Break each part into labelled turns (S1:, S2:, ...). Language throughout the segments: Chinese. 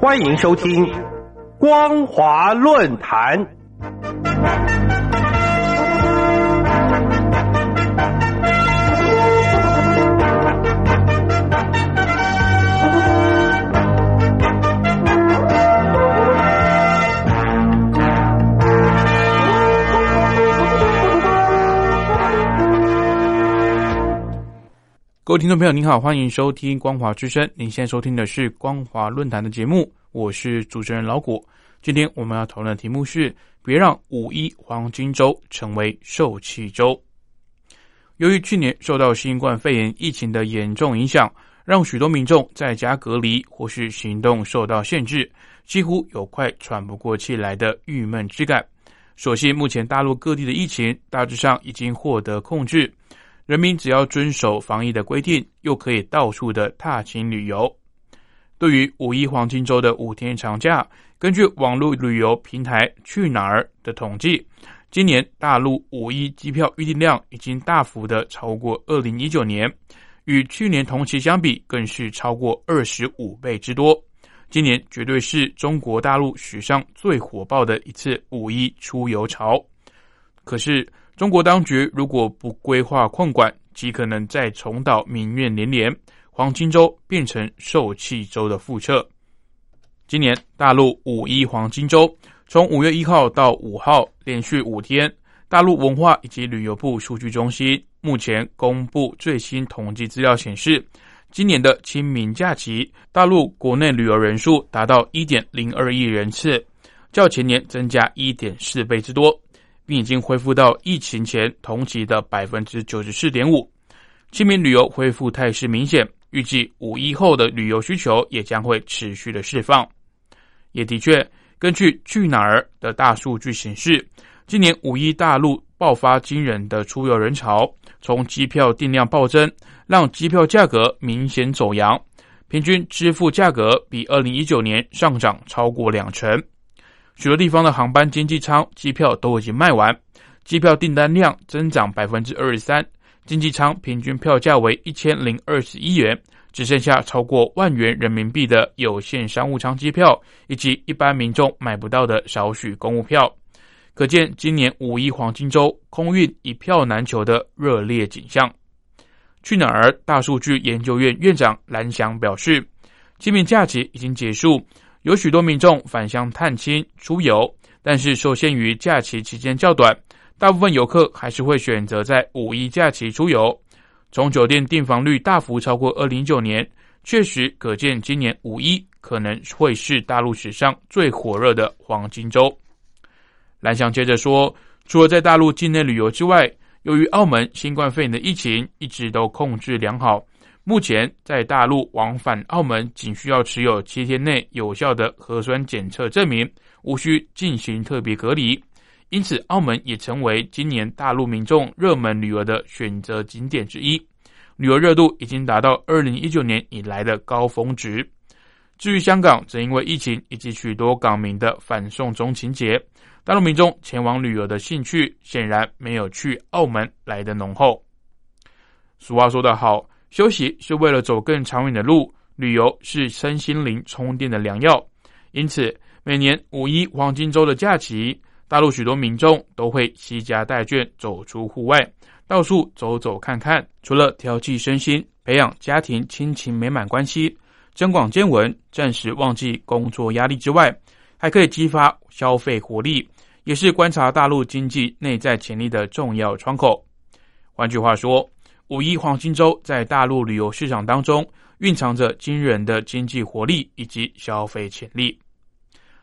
S1: 欢迎收听光华论坛。
S2: 各位听众朋友，您好，欢迎收听光华之声。您现在收听的是光华论坛的节目，我是主持人老谷。今天我们要讨论的题目是：别让五一黄金周成为受气周。由于去年受到新冠肺炎疫情的严重影响，让许多民众在家隔离或是行动受到限制，几乎有快喘不过气来的郁闷之感。所幸目前大陆各地的疫情大致上已经获得控制。人民只要遵守防疫的规定，又可以到处的踏青旅游。对于五一黄金周的五天长假，根据网络旅游平台去哪儿的统计，今年大陆五一机票预订量已经大幅的超过二零一九年，与去年同期相比，更是超过二十五倍之多。今年绝对是中国大陆史上最火爆的一次五一出游潮。可是。中国当局如果不规划控管，极可能再重蹈民怨连连，黄金周变成受气周的复辙。今年大陆五一黄金周从五月一号到五号，连续五天。大陆文化以及旅游部数据中心目前公布最新统计资料显示，今年的清明假期，大陆国内旅游人数达到一点零二亿人次，较前年增加一点四倍之多。并已经恢复到疫情前同期的百分之九十四点五，清明旅游恢复态势明显，预计五一后的旅游需求也将会持续的释放。也的确，根据去哪儿的大数据显示，今年五一大陆爆发惊人的出游人潮，从机票订量暴增，让机票价格明显走扬，平均支付价格比二零一九年上涨超过两成。许多地方的航班经济舱机票都已经卖完，机票订单量增长百分之二十三，经济舱平均票价为一千零二十一元，只剩下超过万元人民币的有限商务舱机票，以及一般民众买不到的少许公务票。可见今年五一黄金周空运一票难求的热烈景象。去哪儿大数据研究院院长蓝翔表示，清明假期已经结束。有许多民众返乡探亲出游，但是受限于假期期间较短，大部分游客还是会选择在五一假期出游。从酒店订房率大幅超过二零一九年，确实可见今年五一可能会是大陆史上最火热的黄金周。蓝翔接着说，除了在大陆境内旅游之外，由于澳门新冠肺炎的疫情一直都控制良好。目前在大陆往返澳门，仅需要持有七天内有效的核酸检测证明，无需进行特别隔离。因此，澳门也成为今年大陆民众热门旅游的选择景点之一，旅游热度已经达到二零一九年以来的高峰值。至于香港，则因为疫情以及许多港民的反送中情节，大陆民众前往旅游的兴趣显然没有去澳门来的浓厚。俗话说得好。休息是为了走更长远的路，旅游是身心灵充电的良药。因此，每年五一黄金周的假期，大陆许多民众都会携家带眷走出户外，到处走走看看。除了调剂身心、培养家庭亲情美满关系、增广见闻、暂时忘记工作压力之外，还可以激发消费活力，也是观察大陆经济内在潜力的重要窗口。换句话说。五一黄金周在大陆旅游市场当中蕴藏着惊人的经济活力以及消费潜力。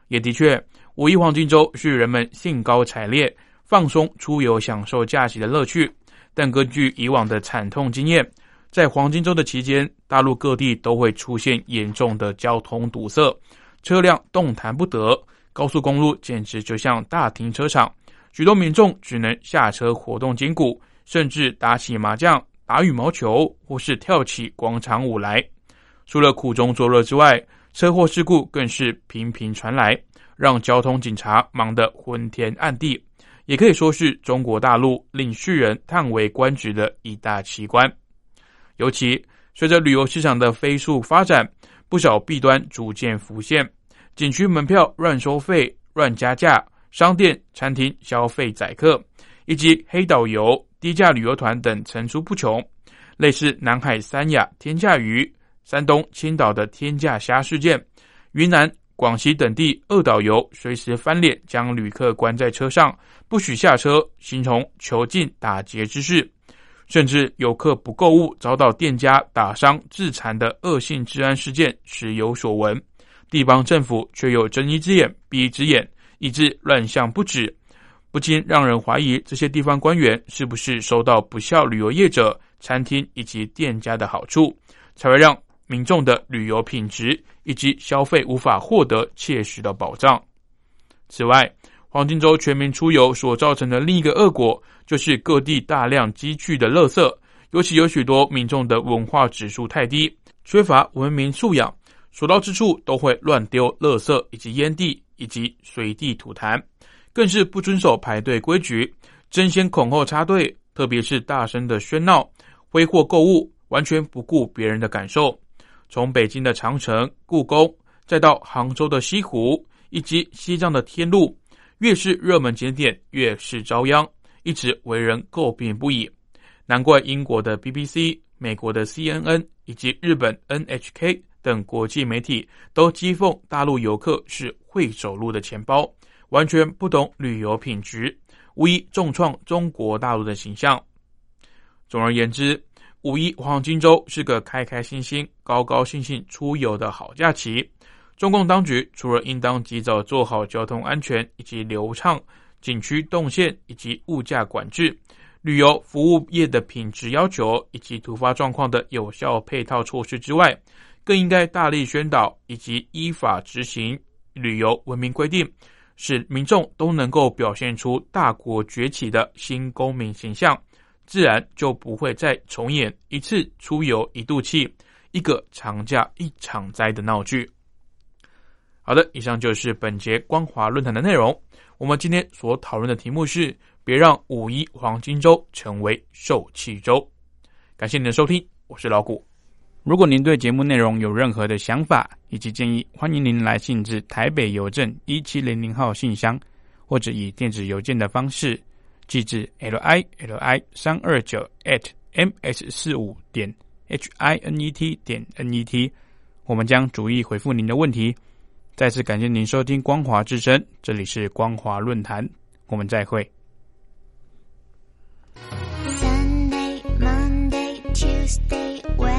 S2: 也的确，五一黄金周是人们兴高采烈、放松出游、享受假期的乐趣。但根据以往的惨痛经验，在黄金周的期间，大陆各地都会出现严重的交通堵塞，车辆动弹不得，高速公路简直就像大停车场，许多民众只能下车活动筋骨，甚至打起麻将。打羽毛球或是跳起广场舞来，除了苦中作乐之外，车祸事故更是频频传来，让交通警察忙得昏天暗地，也可以说是中国大陆令世人叹为观止的一大奇观。尤其随着旅游市场的飞速发展，不少弊端逐渐浮现，景区门票乱收费、乱加价，商店、餐厅消费宰客，以及黑导游、低价旅游团等层出不穷。类似南海三亚天价鱼、山东青岛的天价虾事件，云南、广西等地恶导游随时翻脸，将旅客关在车上，不许下车，形同囚禁打劫之势。甚至游客不购物，遭到店家打伤、致残的恶性治安事件时有所闻。地方政府却又睁一只眼闭一只眼，以致乱象不止，不禁让人怀疑这些地方官员是不是收到不孝旅游业者、餐厅以及店家的好处，才会让民众的旅游品质以及消费无法获得切实的保障。此外，黄金周全民出游所造成的另一个恶果，就是各地大量积聚的垃圾，尤其有许多民众的文化指数太低，缺乏文明素养。所到之处都会乱丢垃圾，以及烟蒂，以及随地吐痰，更是不遵守排队规矩，争先恐后插队，特别是大声的喧闹、挥霍购物，完全不顾别人的感受。从北京的长城、故宫，再到杭州的西湖，以及西藏的天路，越是热门景点，越是遭殃，一直为人诟病不已。难怪英国的 BBC、美国的 CNN 以及日本 NHK。等国际媒体都讥讽大陆游客是会走路的钱包，完全不懂旅游品质，无疑重创中国大陆的形象。总而言之，五一黄金周是个开开心心、高高兴兴出游的好假期。中共当局除了应当及早做好交通安全以及流畅景区动线以及物价管制、旅游服务业的品质要求以及突发状况的有效配套措施之外，更应该大力宣导以及依法执行旅游文明规定，使民众都能够表现出大国崛起的新公民形象，自然就不会再重演一次出游一肚气、一个长假一场灾的闹剧。好的，以上就是本节光华论坛的内容。我们今天所讨论的题目是：别让五一黄金周成为受气周。感谢您的收听，我是老谷。如果您对节目内容有任何的想法以及建议，欢迎您来信至台北邮政一七零零号信箱，或者以电子邮件的方式寄至 l i l i 三二九 at m s 四五点 h i n e t 点 n e t，我们将逐一回复您的问题。再次感谢您收听光华之声，这里是光华论坛，我们再会。Sunday, Monday, Tuesday.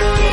S2: Thank you.